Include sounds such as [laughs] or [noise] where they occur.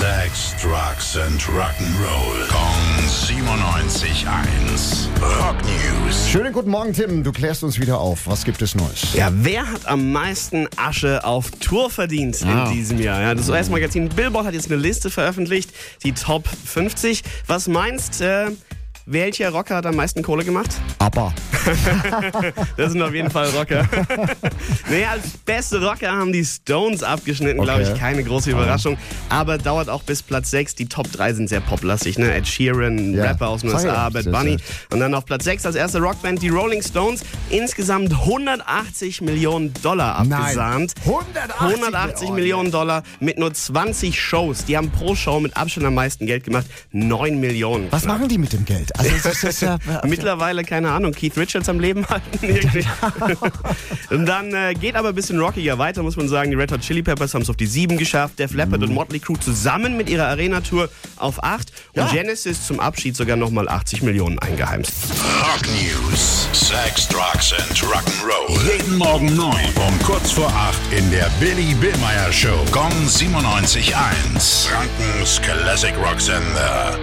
Sex, Drugs and Rock'n'Roll. Kong 97.1. Rock News. Schönen guten Morgen, Tim. Du klärst uns wieder auf. Was gibt es Neues? Ja, wer hat am meisten Asche auf Tour verdient Ah. in diesem Jahr? Ja, das US-Magazin Billboard hat jetzt eine Liste veröffentlicht, die Top 50. Was meinst äh, welcher Rocker hat am meisten Kohle gemacht? Aber. [laughs] Das sind auf jeden Fall Rocker. [laughs] nee, als beste Rocker haben die Stones abgeschnitten, glaube Okay. ich. Keine große Überraschung. Aber dauert auch bis Platz 6. Die Top 3 sind sehr poplastig. Ne? Ed Sheeran, Ja. Rapper aus den USA, Bad Bunny. Und dann auf Platz 6 als erste Rockband die Rolling Stones. Insgesamt 180 Millionen Dollar Nein. abgesahnt. 180 180 Oh, Millionen Dollar mit nur 20 Shows. Die haben pro Show mit Abstand am meisten Geld gemacht. 9 Millionen. Was machen die mit dem Geld? Also, [laughs] ja. Mittlerweile, keine Ahnung, Keith Richards am Leben halten. [laughs] und dann äh, geht aber ein bisschen rockiger weiter, muss man sagen. Die Red Hot Chili Peppers haben es auf die 7 geschafft. Def Leppard und Motley Crue zusammen mit ihrer Arena-Tour auf 8. Und Ja. Genesis zum Abschied sogar nochmal 80 Millionen eingeheimst. Rock News. Sex, Drugs and Rock'n'Roll. Jeden Morgen 9 um kurz vor 8 in der Billy Billmeyer Show. Gong 97.1. Frankens Classic Rock Sender.